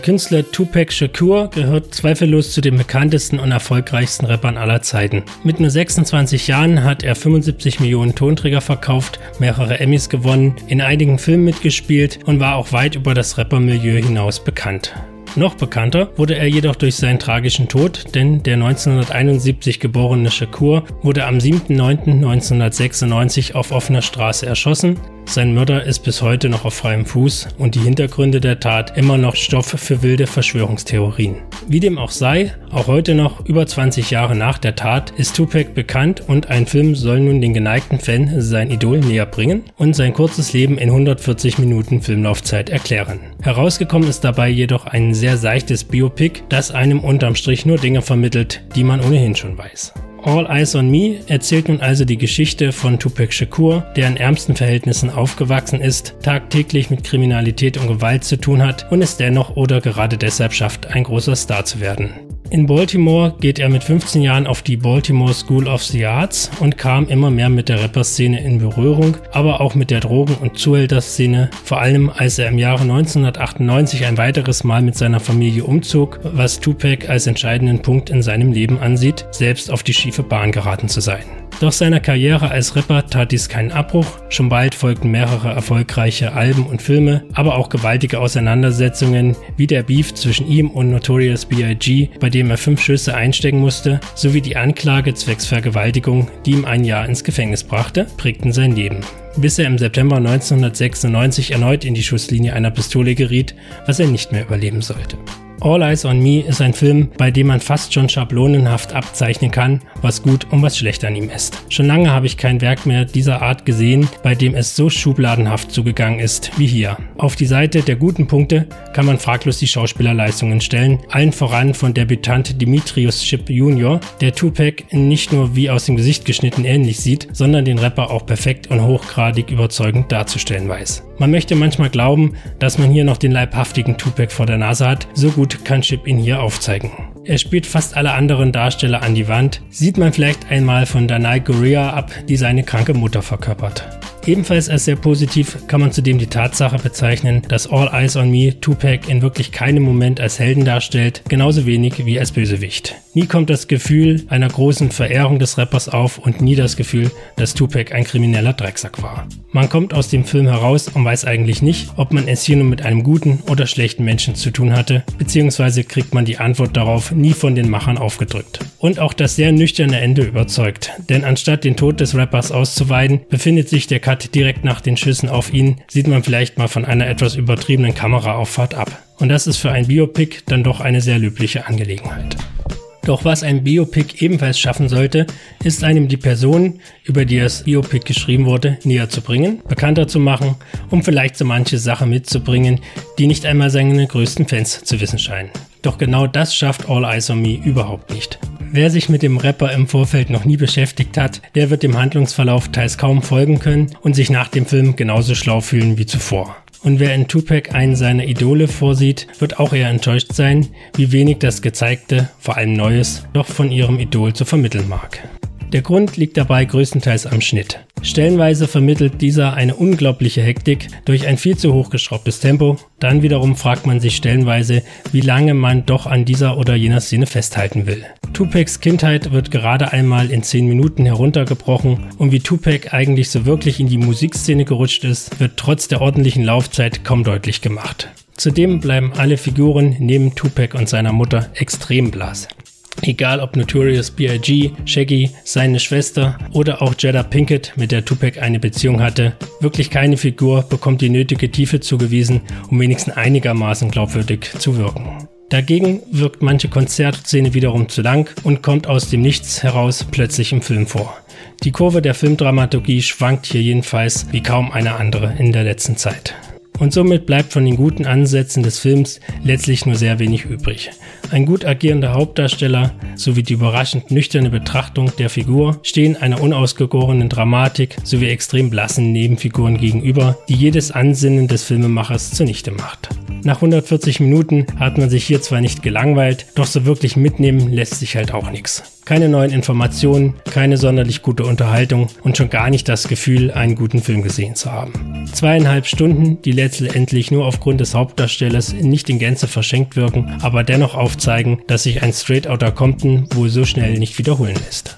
Der Künstler Tupac Shakur gehört zweifellos zu den bekanntesten und erfolgreichsten Rappern aller Zeiten. Mit nur 26 Jahren hat er 75 Millionen Tonträger verkauft, mehrere Emmys gewonnen, in einigen Filmen mitgespielt und war auch weit über das Rappermilieu hinaus bekannt. Noch bekannter wurde er jedoch durch seinen tragischen Tod, denn der 1971 geborene Shakur wurde am 7.9.1996 auf offener Straße erschossen sein Mörder ist bis heute noch auf freiem Fuß und die Hintergründe der Tat immer noch Stoff für wilde Verschwörungstheorien. Wie dem auch sei, auch heute noch, über 20 Jahre nach der Tat, ist Tupac bekannt und ein Film soll nun den geneigten Fan sein Idol näher bringen und sein kurzes Leben in 140 Minuten Filmlaufzeit erklären. Herausgekommen ist dabei jedoch ein sehr seichtes Biopic, das einem unterm Strich nur Dinge vermittelt, die man ohnehin schon weiß. All Eyes on Me erzählt nun also die Geschichte von Tupac Shakur, der in ärmsten Verhältnissen aufgewachsen ist, tagtäglich mit Kriminalität und Gewalt zu tun hat und es dennoch oder gerade deshalb schafft, ein großer Star zu werden. In Baltimore geht er mit 15 Jahren auf die Baltimore School of the Arts und kam immer mehr mit der Rapperszene in Berührung, aber auch mit der Drogen- und Zuhälterszene, vor allem als er im Jahre 1998 ein weiteres Mal mit seiner Familie umzog, was Tupac als entscheidenden Punkt in seinem Leben ansieht, selbst auf die schiefe Bahn geraten zu sein. Doch seiner Karriere als Rapper tat dies keinen Abbruch. Schon bald folgten mehrere erfolgreiche Alben und Filme, aber auch gewaltige Auseinandersetzungen wie der Beef zwischen ihm und Notorious B.I.G., bei dem er fünf Schüsse einstecken musste, sowie die Anklage zwecks Vergewaltigung, die ihm ein Jahr ins Gefängnis brachte, prägten sein Leben bis er im September 1996 erneut in die Schusslinie einer Pistole geriet, was er nicht mehr überleben sollte. All Eyes on Me ist ein Film, bei dem man fast schon schablonenhaft abzeichnen kann, was gut und was schlecht an ihm ist. Schon lange habe ich kein Werk mehr dieser Art gesehen, bei dem es so schubladenhaft zugegangen ist wie hier. Auf die Seite der guten Punkte kann man fraglos die Schauspielerleistungen stellen, allen voran von Debütant Dimitrius Chip Jr., der Tupac nicht nur wie aus dem Gesicht geschnitten ähnlich sieht, sondern den Rapper auch perfekt und hochgradig überzeugend darzustellen weiß. Man möchte manchmal glauben, dass man hier noch den leibhaftigen Tupac vor der Nase hat, so gut kann Chip ihn hier aufzeigen. Er spielt fast alle anderen Darsteller an die Wand, sieht man vielleicht einmal von Danai Gurria ab, die seine kranke Mutter verkörpert. Ebenfalls als sehr positiv kann man zudem die Tatsache bezeichnen, dass All Eyes on Me Tupac in wirklich keinem Moment als Helden darstellt, genauso wenig wie als Bösewicht. Nie kommt das Gefühl einer großen Verehrung des Rappers auf und nie das Gefühl, dass Tupac ein krimineller Drecksack war. Man kommt aus dem Film heraus und weiß eigentlich nicht, ob man es hier nur mit einem guten oder schlechten Menschen zu tun hatte, beziehungsweise kriegt man die Antwort darauf nie von den Machern aufgedrückt. Und auch das sehr nüchterne Ende überzeugt, denn anstatt den Tod des Rappers auszuweiden, befindet sich der Cut direkt nach den Schüssen auf ihn, sieht man vielleicht mal von einer etwas übertriebenen Kameraauffahrt ab. Und das ist für ein Biopic dann doch eine sehr löbliche Angelegenheit. Doch was ein Biopic ebenfalls schaffen sollte, ist einem die Person, über die das Biopic geschrieben wurde, näher zu bringen, bekannter zu machen, um vielleicht so manche Sache mitzubringen, die nicht einmal seine größten Fans zu wissen scheinen. Doch genau das schafft All Eyes on Me überhaupt nicht. Wer sich mit dem Rapper im Vorfeld noch nie beschäftigt hat, der wird dem Handlungsverlauf teils kaum folgen können und sich nach dem Film genauso schlau fühlen wie zuvor. Und wer in Tupac einen seiner Idole vorsieht, wird auch eher enttäuscht sein, wie wenig das Gezeigte, vor allem Neues, doch von ihrem Idol zu vermitteln mag. Der Grund liegt dabei größtenteils am Schnitt. Stellenweise vermittelt dieser eine unglaubliche Hektik durch ein viel zu hochgeschraubtes Tempo. Dann wiederum fragt man sich stellenweise, wie lange man doch an dieser oder jener Szene festhalten will. Tupacs Kindheit wird gerade einmal in 10 Minuten heruntergebrochen und wie Tupac eigentlich so wirklich in die Musikszene gerutscht ist, wird trotz der ordentlichen Laufzeit kaum deutlich gemacht. Zudem bleiben alle Figuren neben Tupac und seiner Mutter extrem blass. Egal ob Notorious B.I.G., Shaggy, seine Schwester oder auch Jada Pinkett, mit der Tupac eine Beziehung hatte, wirklich keine Figur bekommt die nötige Tiefe zugewiesen, um wenigstens einigermaßen glaubwürdig zu wirken. Dagegen wirkt manche Konzertszene wiederum zu lang und kommt aus dem Nichts heraus plötzlich im Film vor. Die Kurve der Filmdramaturgie schwankt hier jedenfalls wie kaum eine andere in der letzten Zeit. Und somit bleibt von den guten Ansätzen des Films letztlich nur sehr wenig übrig. Ein gut agierender Hauptdarsteller sowie die überraschend nüchterne Betrachtung der Figur stehen einer unausgegorenen Dramatik sowie extrem blassen Nebenfiguren gegenüber, die jedes Ansinnen des Filmemachers zunichte macht. Nach 140 Minuten hat man sich hier zwar nicht gelangweilt, doch so wirklich mitnehmen lässt sich halt auch nichts. Keine neuen Informationen, keine sonderlich gute Unterhaltung und schon gar nicht das Gefühl, einen guten Film gesehen zu haben. Zweieinhalb Stunden, die letztendlich nur aufgrund des Hauptdarstellers nicht in Gänze verschenkt wirken, aber dennoch aufzeigen, dass sich ein Straight Outta Compton wohl so schnell nicht wiederholen lässt.